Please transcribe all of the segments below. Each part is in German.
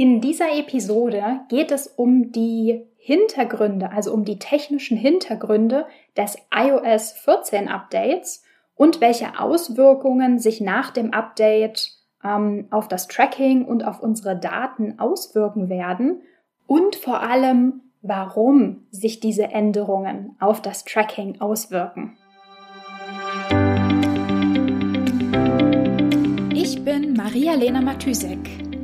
In dieser Episode geht es um die Hintergründe, also um die technischen Hintergründe des iOS 14 Updates und welche Auswirkungen sich nach dem Update ähm, auf das Tracking und auf unsere Daten auswirken werden und vor allem, warum sich diese Änderungen auf das Tracking auswirken. Ich bin Maria-Lena Matysek,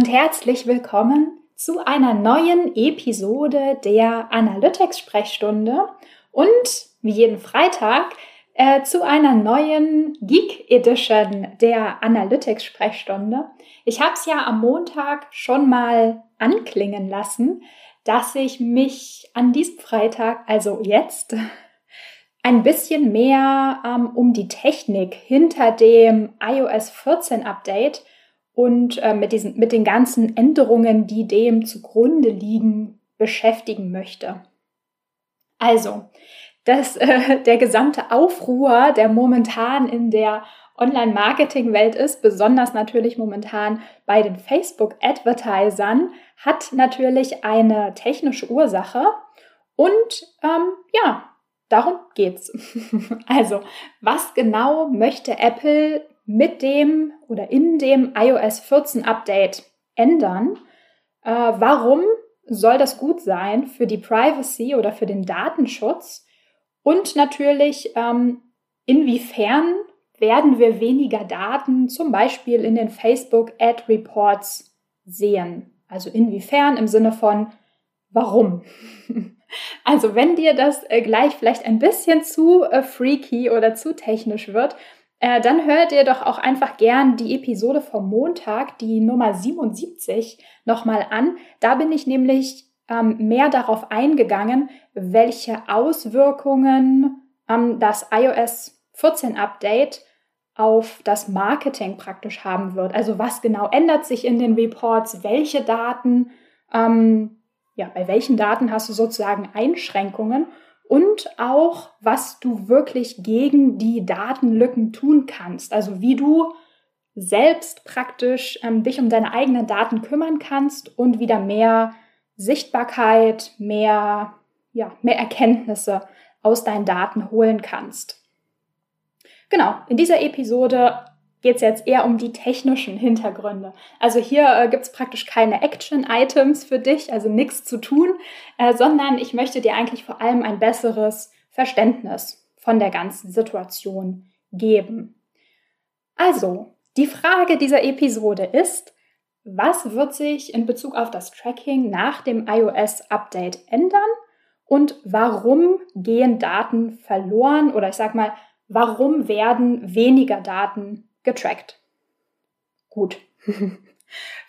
und herzlich willkommen zu einer neuen Episode der Analytics-Sprechstunde und wie jeden Freitag äh, zu einer neuen Geek Edition der Analytics-Sprechstunde. Ich habe es ja am Montag schon mal anklingen lassen, dass ich mich an diesem Freitag, also jetzt, ein bisschen mehr ähm, um die Technik hinter dem iOS 14 Update und äh, mit, diesen, mit den ganzen Änderungen, die dem zugrunde liegen, beschäftigen möchte. Also, dass äh, der gesamte Aufruhr, der momentan in der Online-Marketing-Welt ist, besonders natürlich momentan bei den Facebook-Advertisern, hat natürlich eine technische Ursache. Und ähm, ja, darum geht's. also, was genau möchte Apple mit dem oder in dem iOS 14 Update ändern. Äh, warum soll das gut sein für die Privacy oder für den Datenschutz? Und natürlich, ähm, inwiefern werden wir weniger Daten zum Beispiel in den Facebook Ad Reports sehen? Also inwiefern im Sinne von warum? Also wenn dir das äh, gleich vielleicht ein bisschen zu äh, freaky oder zu technisch wird, äh, dann hört ihr doch auch einfach gern die Episode vom Montag, die Nummer 77, nochmal an. Da bin ich nämlich ähm, mehr darauf eingegangen, welche Auswirkungen ähm, das iOS 14 Update auf das Marketing praktisch haben wird. Also was genau ändert sich in den Reports, welche Daten, ähm, ja, bei welchen Daten hast du sozusagen Einschränkungen und auch, was du wirklich gegen die Datenlücken tun kannst. Also wie du selbst praktisch ähm, dich um deine eigenen Daten kümmern kannst und wieder mehr Sichtbarkeit, mehr, ja, mehr Erkenntnisse aus deinen Daten holen kannst. Genau, in dieser Episode geht es jetzt eher um die technischen Hintergründe. Also hier äh, gibt es praktisch keine Action-Items für dich, also nichts zu tun, äh, sondern ich möchte dir eigentlich vor allem ein besseres Verständnis von der ganzen Situation geben. Also, die Frage dieser Episode ist, was wird sich in Bezug auf das Tracking nach dem iOS-Update ändern und warum gehen Daten verloren oder ich sage mal, warum werden weniger Daten getrackt. Gut.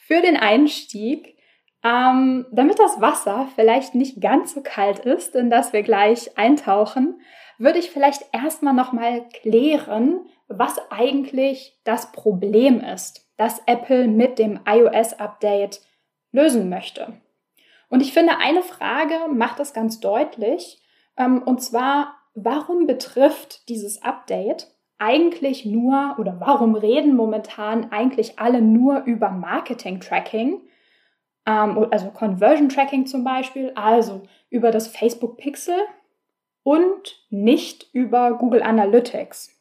Für den Einstieg, ähm, damit das Wasser vielleicht nicht ganz so kalt ist, in das wir gleich eintauchen, würde ich vielleicht erstmal nochmal klären, was eigentlich das Problem ist, das Apple mit dem iOS-Update lösen möchte. Und ich finde, eine Frage macht das ganz deutlich, ähm, und zwar, warum betrifft dieses Update eigentlich nur oder warum reden momentan eigentlich alle nur über Marketing-Tracking, ähm, also Conversion-Tracking zum Beispiel, also über das Facebook Pixel und nicht über Google Analytics.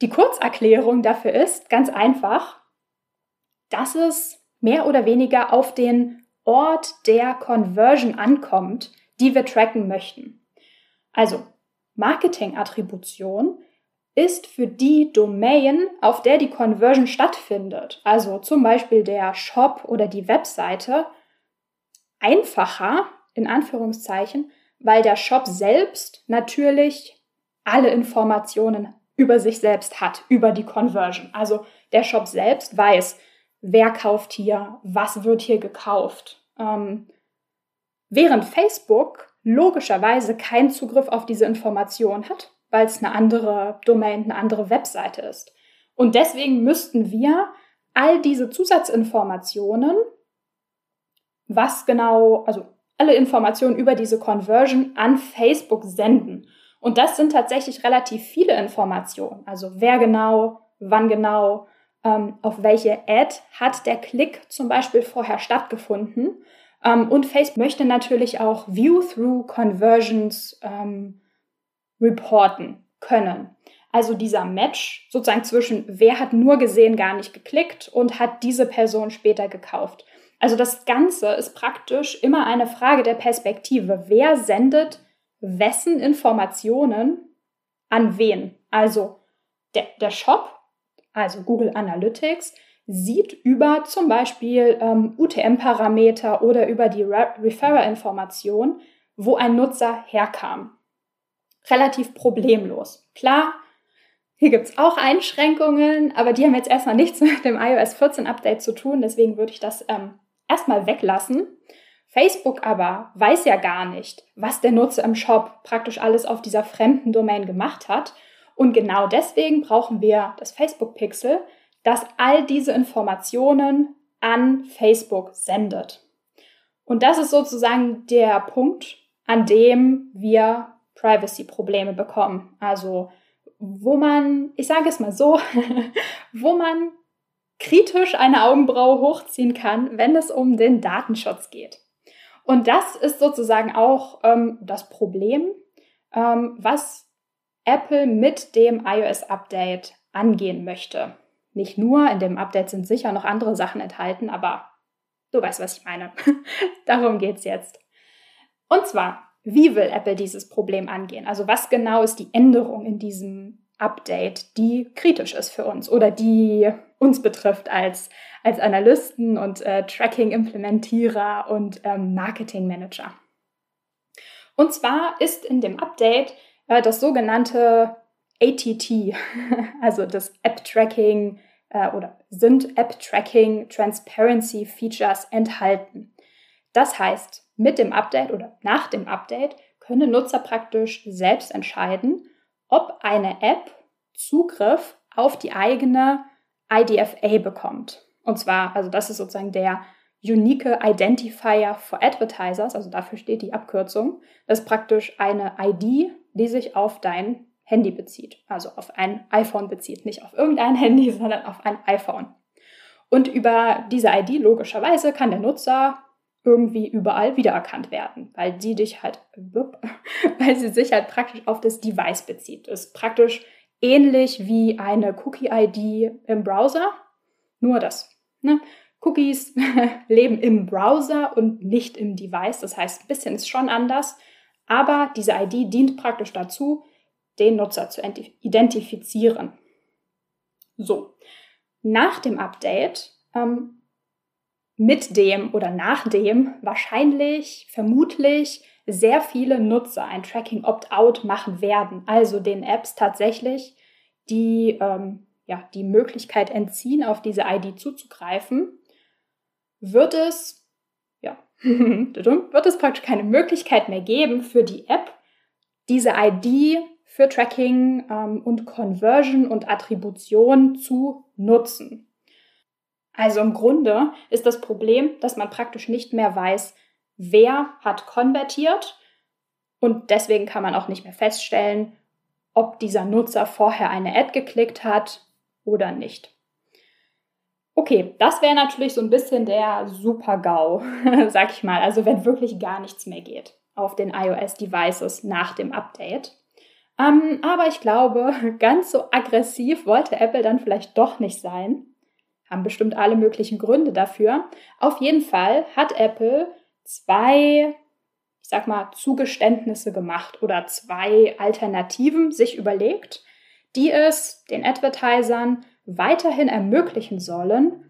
Die Kurzerklärung dafür ist ganz einfach, dass es mehr oder weniger auf den Ort der Conversion ankommt, die wir tracken möchten. Also Marketing-Attribution ist für die Domain, auf der die Conversion stattfindet, also zum Beispiel der Shop oder die Webseite, einfacher, in Anführungszeichen, weil der Shop selbst natürlich alle Informationen über sich selbst hat, über die Conversion. Also der Shop selbst weiß, wer kauft hier, was wird hier gekauft. Ähm, während Facebook logischerweise keinen Zugriff auf diese Information hat, weil es eine andere Domain, eine andere Webseite ist. Und deswegen müssten wir all diese Zusatzinformationen, was genau, also alle Informationen über diese Conversion an Facebook senden. Und das sind tatsächlich relativ viele Informationen. Also wer genau, wann genau, ähm, auf welche Ad hat der Klick zum Beispiel vorher stattgefunden. Ähm, und Facebook möchte natürlich auch View-Through-Conversions ähm, reporten können. Also dieser Match sozusagen zwischen wer hat nur gesehen, gar nicht geklickt und hat diese Person später gekauft. Also das Ganze ist praktisch immer eine Frage der Perspektive. Wer sendet wessen Informationen an wen? Also der, der Shop, also Google Analytics, sieht über zum Beispiel ähm, UTM-Parameter oder über die Re Referrer-Information, wo ein Nutzer herkam. Relativ problemlos. Klar, hier gibt es auch Einschränkungen, aber die haben jetzt erstmal nichts mit dem iOS 14 Update zu tun, deswegen würde ich das ähm, erstmal weglassen. Facebook aber weiß ja gar nicht, was der Nutzer im Shop praktisch alles auf dieser fremden Domain gemacht hat. Und genau deswegen brauchen wir das Facebook Pixel, das all diese Informationen an Facebook sendet. Und das ist sozusagen der Punkt, an dem wir Privacy-Probleme bekommen. Also wo man, ich sage es mal so, wo man kritisch eine Augenbraue hochziehen kann, wenn es um den Datenschutz geht. Und das ist sozusagen auch ähm, das Problem, ähm, was Apple mit dem iOS-Update angehen möchte. Nicht nur, in dem Update sind sicher noch andere Sachen enthalten, aber du weißt, was ich meine. Darum geht es jetzt. Und zwar, wie will Apple dieses Problem angehen? Also was genau ist die Änderung in diesem Update, die kritisch ist für uns oder die uns betrifft als, als Analysten und äh, Tracking-Implementierer und ähm, Marketing-Manager? Und zwar ist in dem Update äh, das sogenannte ATT, also das App-Tracking äh, oder sind App-Tracking Transparency Features enthalten. Das heißt, mit dem Update oder nach dem Update können Nutzer praktisch selbst entscheiden, ob eine App Zugriff auf die eigene IDFA bekommt. Und zwar, also das ist sozusagen der Unique Identifier for Advertisers, also dafür steht die Abkürzung. Das ist praktisch eine ID, die sich auf dein Handy bezieht, also auf ein iPhone bezieht, nicht auf irgendein Handy, sondern auf ein iPhone. Und über diese ID logischerweise kann der Nutzer irgendwie überall wiedererkannt werden, weil sie dich halt, weil sie sich halt praktisch auf das Device bezieht. Ist praktisch ähnlich wie eine Cookie-ID im Browser, nur das. Ne? Cookies leben im Browser und nicht im Device. Das heißt, ein bisschen ist schon anders, aber diese ID dient praktisch dazu, den Nutzer zu identifizieren. So, nach dem Update, ähm, mit dem oder nach dem wahrscheinlich, vermutlich sehr viele Nutzer ein Tracking Opt-out machen werden, also den Apps tatsächlich die, ähm, ja, die Möglichkeit entziehen, auf diese ID zuzugreifen, wird es, ja, wird es praktisch keine Möglichkeit mehr geben für die App, diese ID für Tracking ähm, und Conversion und Attribution zu nutzen. Also im Grunde ist das Problem, dass man praktisch nicht mehr weiß, wer hat konvertiert und deswegen kann man auch nicht mehr feststellen, ob dieser Nutzer vorher eine Ad geklickt hat oder nicht. Okay, das wäre natürlich so ein bisschen der Super-GAU, sag ich mal, also wenn wirklich gar nichts mehr geht auf den iOS-Devices nach dem Update. Ähm, aber ich glaube, ganz so aggressiv wollte Apple dann vielleicht doch nicht sein. Haben bestimmt alle möglichen Gründe dafür. Auf jeden Fall hat Apple zwei, ich sag mal, Zugeständnisse gemacht oder zwei Alternativen sich überlegt, die es den Advertisern weiterhin ermöglichen sollen,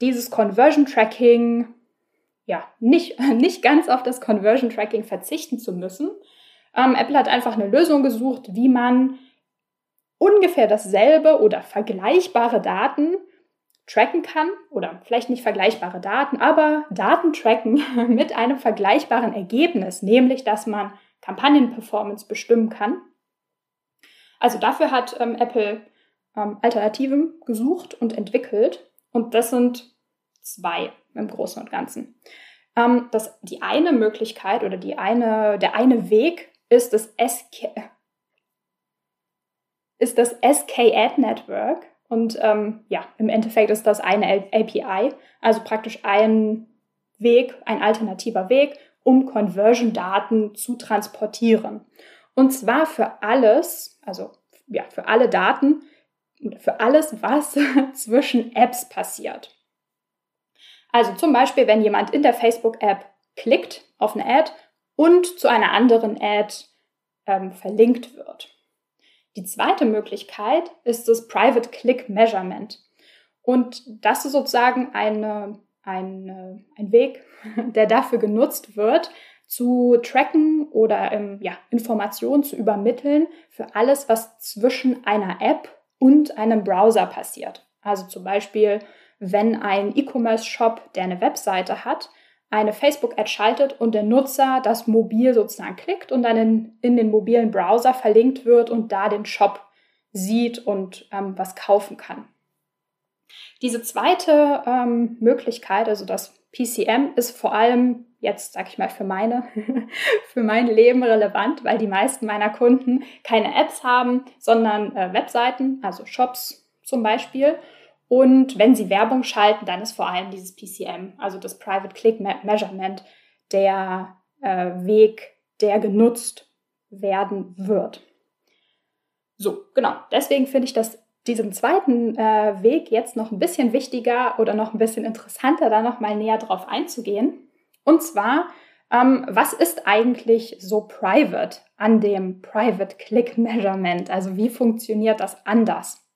dieses Conversion Tracking, ja, nicht, nicht ganz auf das Conversion Tracking verzichten zu müssen, ähm, Apple hat einfach eine Lösung gesucht, wie man ungefähr dasselbe oder vergleichbare Daten tracken kann oder vielleicht nicht vergleichbare Daten, aber Daten tracken mit einem vergleichbaren Ergebnis, nämlich dass man Kampagnenperformance bestimmen kann. Also dafür hat ähm, Apple ähm, Alternativen gesucht und entwickelt und das sind zwei im Großen und Ganzen. Ähm, das, die eine Möglichkeit oder die eine, der eine Weg ist das SK, ist das SK-Ad Network. Und ähm, ja, im Endeffekt ist das eine API, also praktisch ein Weg, ein alternativer Weg, um Conversion-Daten zu transportieren. Und zwar für alles, also ja, für alle Daten, für alles, was zwischen Apps passiert. Also zum Beispiel, wenn jemand in der Facebook-App klickt auf eine Ad und zu einer anderen Ad ähm, verlinkt wird. Die zweite Möglichkeit ist das Private Click Measurement. Und das ist sozusagen eine, eine, ein Weg, der dafür genutzt wird, zu tracken oder ähm, ja, Informationen zu übermitteln für alles, was zwischen einer App und einem Browser passiert. Also zum Beispiel, wenn ein E-Commerce-Shop, der eine Webseite hat, eine Facebook-Ad schaltet und der Nutzer das mobil sozusagen klickt und dann in, in den mobilen Browser verlinkt wird und da den Shop sieht und ähm, was kaufen kann. Diese zweite ähm, Möglichkeit, also das PCM, ist vor allem jetzt, sag ich mal, für meine, für mein Leben relevant, weil die meisten meiner Kunden keine Apps haben, sondern äh, Webseiten, also Shops zum Beispiel. Und wenn Sie Werbung schalten, dann ist vor allem dieses PCM, also das Private Click Measurement, der äh, Weg, der genutzt werden wird. So, genau. Deswegen finde ich das diesen zweiten äh, Weg jetzt noch ein bisschen wichtiger oder noch ein bisschen interessanter, da noch mal näher drauf einzugehen. Und zwar, ähm, was ist eigentlich so private an dem Private Click Measurement? Also wie funktioniert das anders?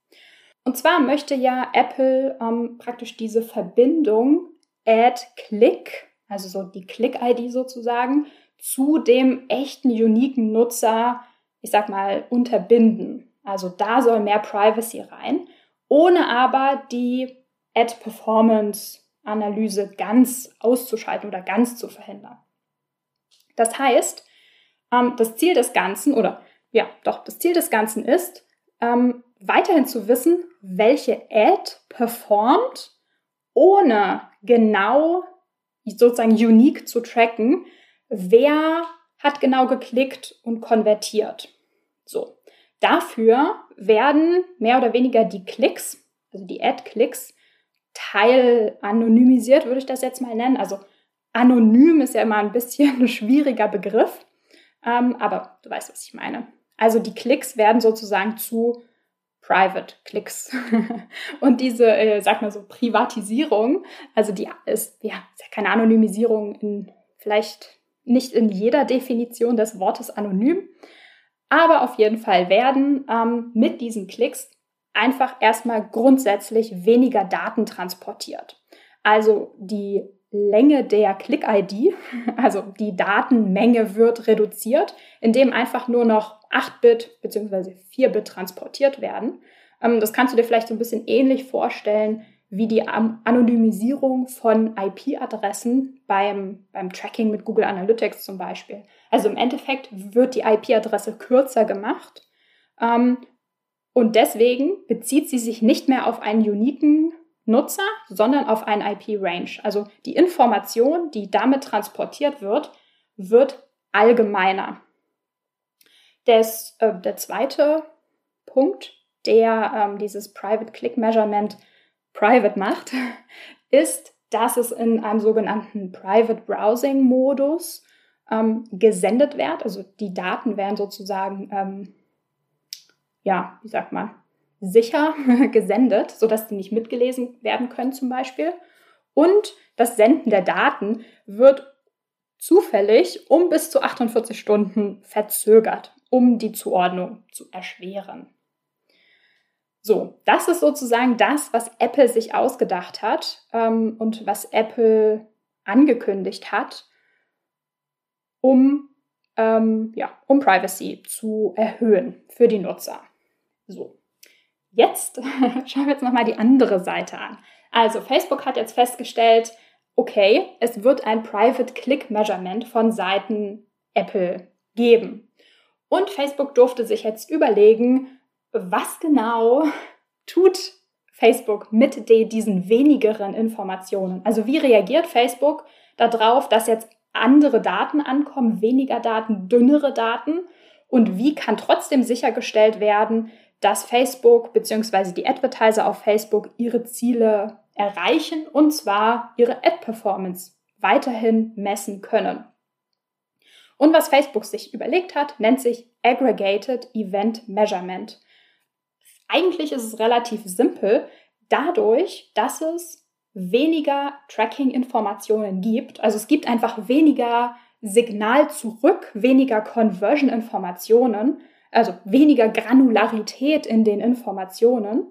Und zwar möchte ja Apple ähm, praktisch diese Verbindung Add-Click, also so die Click-ID sozusagen, zu dem echten, uniken Nutzer, ich sag mal, unterbinden. Also da soll mehr Privacy rein, ohne aber die Ad-Performance-Analyse ganz auszuschalten oder ganz zu verhindern. Das heißt, ähm, das Ziel des Ganzen, oder ja, doch, das Ziel des Ganzen ist, ähm, weiterhin zu wissen, welche Ad performt, ohne genau sozusagen unique zu tracken, wer hat genau geklickt und konvertiert. So. Dafür werden mehr oder weniger die Klicks, also die Ad-Klicks, teil anonymisiert, würde ich das jetzt mal nennen. Also anonym ist ja immer ein bisschen ein schwieriger Begriff, ähm, aber du weißt, was ich meine. Also die Klicks werden sozusagen zu Private Clicks. und diese, äh, sag mal so, Privatisierung, also die ist, ja, ist ja keine Anonymisierung in, vielleicht nicht in jeder Definition des Wortes anonym, aber auf jeden Fall werden ähm, mit diesen Klicks einfach erstmal grundsätzlich weniger Daten transportiert. Also die Länge der Click-ID, also die Datenmenge wird reduziert, indem einfach nur noch 8-Bit bzw. 4-Bit transportiert werden. Ähm, das kannst du dir vielleicht so ein bisschen ähnlich vorstellen wie die Anonymisierung von IP-Adressen beim, beim Tracking mit Google Analytics zum Beispiel. Also im Endeffekt wird die IP-Adresse kürzer gemacht ähm, und deswegen bezieht sie sich nicht mehr auf einen uniken Nutzer, sondern auf ein IP-Range. Also die Information, die damit transportiert wird, wird allgemeiner. Des, äh, der zweite Punkt, der ähm, dieses Private Click Measurement private macht, ist, dass es in einem sogenannten Private Browsing Modus ähm, gesendet wird. Also die Daten werden sozusagen, ähm, ja, wie sagt man, sicher gesendet, sodass die nicht mitgelesen werden können zum Beispiel. Und das Senden der Daten wird zufällig um bis zu 48 Stunden verzögert, um die Zuordnung zu erschweren. So, das ist sozusagen das, was Apple sich ausgedacht hat ähm, und was Apple angekündigt hat, um, ähm, ja, um Privacy zu erhöhen für die Nutzer. So, Jetzt schauen wir uns nochmal die andere Seite an. Also Facebook hat jetzt festgestellt, okay, es wird ein Private Click Measurement von Seiten Apple geben. Und Facebook durfte sich jetzt überlegen, was genau tut Facebook mit diesen wenigeren Informationen. Also wie reagiert Facebook darauf, dass jetzt andere Daten ankommen, weniger Daten, dünnere Daten? Und wie kann trotzdem sichergestellt werden, dass Facebook bzw. die Advertiser auf Facebook ihre Ziele erreichen und zwar ihre Ad-Performance weiterhin messen können. Und was Facebook sich überlegt hat, nennt sich Aggregated Event Measurement. Eigentlich ist es relativ simpel, dadurch, dass es weniger Tracking-Informationen gibt. Also es gibt einfach weniger Signal zurück, weniger Conversion-Informationen, also weniger Granularität in den Informationen.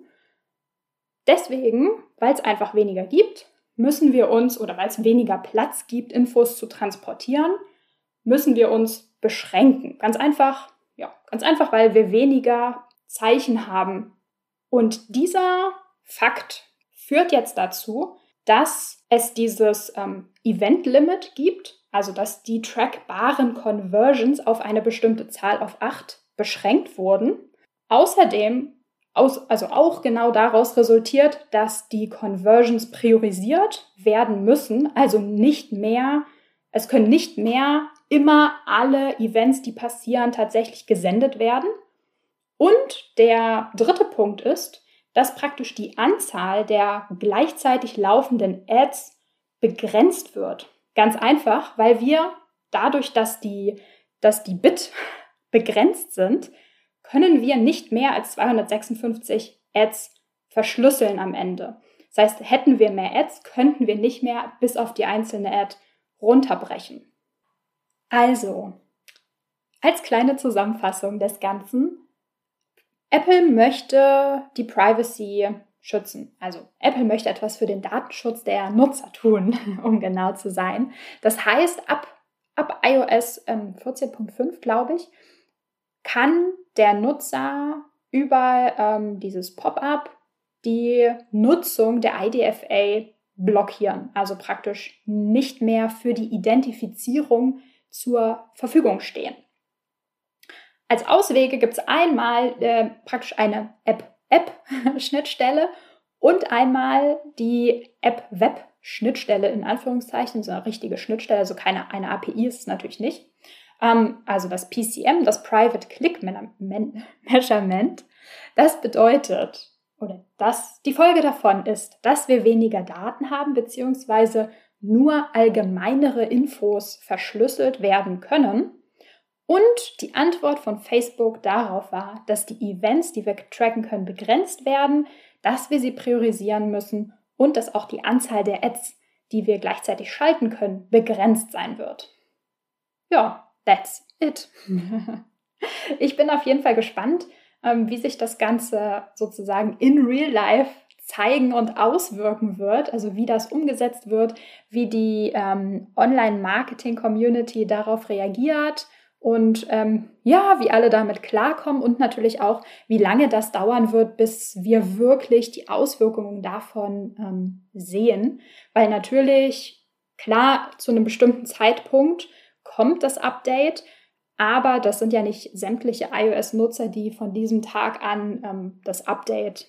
Deswegen, weil es einfach weniger gibt, müssen wir uns, oder weil es weniger Platz gibt, Infos zu transportieren, müssen wir uns beschränken. Ganz einfach, ja, ganz einfach, weil wir weniger Zeichen haben. Und dieser Fakt führt jetzt dazu, dass es dieses ähm, Event-Limit gibt, also dass die trackbaren Conversions auf eine bestimmte Zahl auf acht beschränkt wurden. Außerdem, aus, also auch genau daraus resultiert, dass die Conversions priorisiert werden müssen, also nicht mehr, es können nicht mehr immer alle Events, die passieren, tatsächlich gesendet werden. Und der dritte Punkt ist, dass praktisch die Anzahl der gleichzeitig laufenden Ads begrenzt wird. Ganz einfach, weil wir dadurch, dass die, dass die Bit begrenzt sind, können wir nicht mehr als 256 Ads verschlüsseln am Ende. Das heißt, hätten wir mehr Ads, könnten wir nicht mehr bis auf die einzelne Ad runterbrechen. Also, als kleine Zusammenfassung des Ganzen, Apple möchte die Privacy schützen. Also Apple möchte etwas für den Datenschutz der Nutzer tun, um genau zu sein. Das heißt, ab, ab iOS ähm, 14.5, glaube ich, kann der Nutzer über ähm, dieses Pop-up die Nutzung der IDFA blockieren. Also praktisch nicht mehr für die Identifizierung zur Verfügung stehen. Als Auswege gibt es einmal äh, praktisch eine App-App-Schnittstelle und einmal die App-Web-Schnittstelle in Anführungszeichen, so eine richtige Schnittstelle, also keine eine API ist es natürlich nicht. Ähm, also das PCM, das Private Click Measurement, das bedeutet, oder das, die Folge davon ist, dass wir weniger Daten haben, beziehungsweise nur allgemeinere Infos verschlüsselt werden können. Und die Antwort von Facebook darauf war, dass die Events, die wir tracken können, begrenzt werden, dass wir sie priorisieren müssen und dass auch die Anzahl der Ads, die wir gleichzeitig schalten können, begrenzt sein wird. Ja, that's it. ich bin auf jeden Fall gespannt, ähm, wie sich das Ganze sozusagen in real life zeigen und auswirken wird, also wie das umgesetzt wird, wie die ähm, Online-Marketing-Community darauf reagiert und ähm, ja, wie alle damit klarkommen und natürlich auch, wie lange das dauern wird, bis wir wirklich die Auswirkungen davon ähm, sehen, weil natürlich klar zu einem bestimmten Zeitpunkt kommt das Update, aber das sind ja nicht sämtliche iOS-Nutzer, die von diesem Tag an ähm, das Update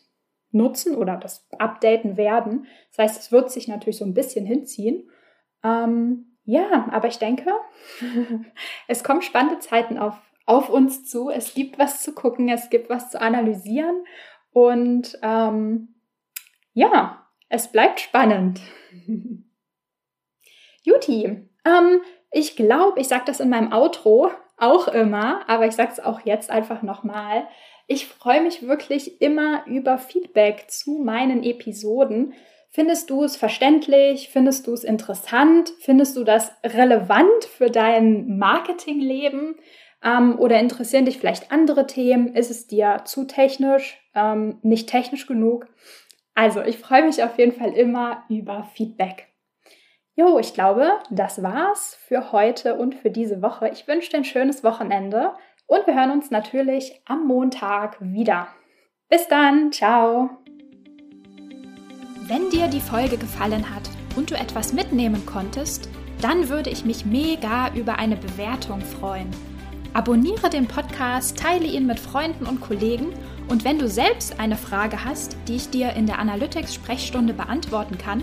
nutzen oder das updaten werden. Das heißt, es wird sich natürlich so ein bisschen hinziehen. Ähm, ja, aber ich denke, es kommen spannende Zeiten auf, auf uns zu. Es gibt was zu gucken, es gibt was zu analysieren und ähm, ja, es bleibt spannend. Juti, ähm, ich glaube, ich sage das in meinem Outro auch immer, aber ich sage es auch jetzt einfach nochmal. Ich freue mich wirklich immer über Feedback zu meinen Episoden. Findest du es verständlich? Findest du es interessant? Findest du das relevant für dein Marketingleben? Ähm, oder interessieren dich vielleicht andere Themen? Ist es dir zu technisch, ähm, nicht technisch genug? Also, ich freue mich auf jeden Fall immer über Feedback. Jo, ich glaube, das war's für heute und für diese Woche. Ich wünsche dir ein schönes Wochenende. Und wir hören uns natürlich am Montag wieder. Bis dann, ciao. Wenn dir die Folge gefallen hat und du etwas mitnehmen konntest, dann würde ich mich mega über eine Bewertung freuen. Abonniere den Podcast, teile ihn mit Freunden und Kollegen und wenn du selbst eine Frage hast, die ich dir in der Analytics-Sprechstunde beantworten kann,